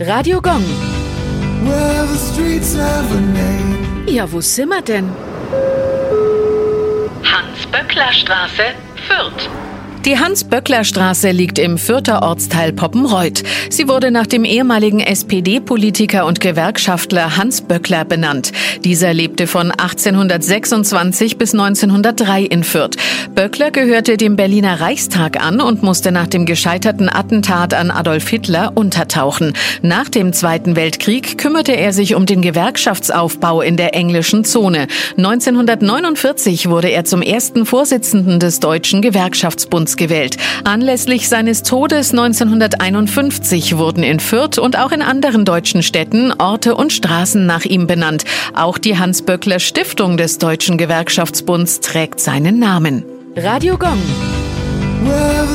Radio Gong. Well, the streets have a name. Ja, wo sind wir denn? Hans-Böckler-Straße, Fürth. Die Hans-Böckler-Straße liegt im Fürther Ortsteil Poppenreuth. Sie wurde nach dem ehemaligen SPD-Politiker und Gewerkschaftler Hans Böckler benannt. Dieser lebte von 1826 bis 1903 in Fürth. Böckler gehörte dem Berliner Reichstag an und musste nach dem gescheiterten Attentat an Adolf Hitler untertauchen. Nach dem Zweiten Weltkrieg kümmerte er sich um den Gewerkschaftsaufbau in der englischen Zone. 1949 wurde er zum ersten Vorsitzenden des Deutschen Gewerkschaftsbunds gewählt. Anlässlich seines Todes 1951 wurden in Fürth und auch in anderen deutschen Städten Orte und Straßen nach ihm benannt. Auch die Hans-Böckler Stiftung des Deutschen Gewerkschaftsbunds trägt seinen Namen. Radio Gong. Well,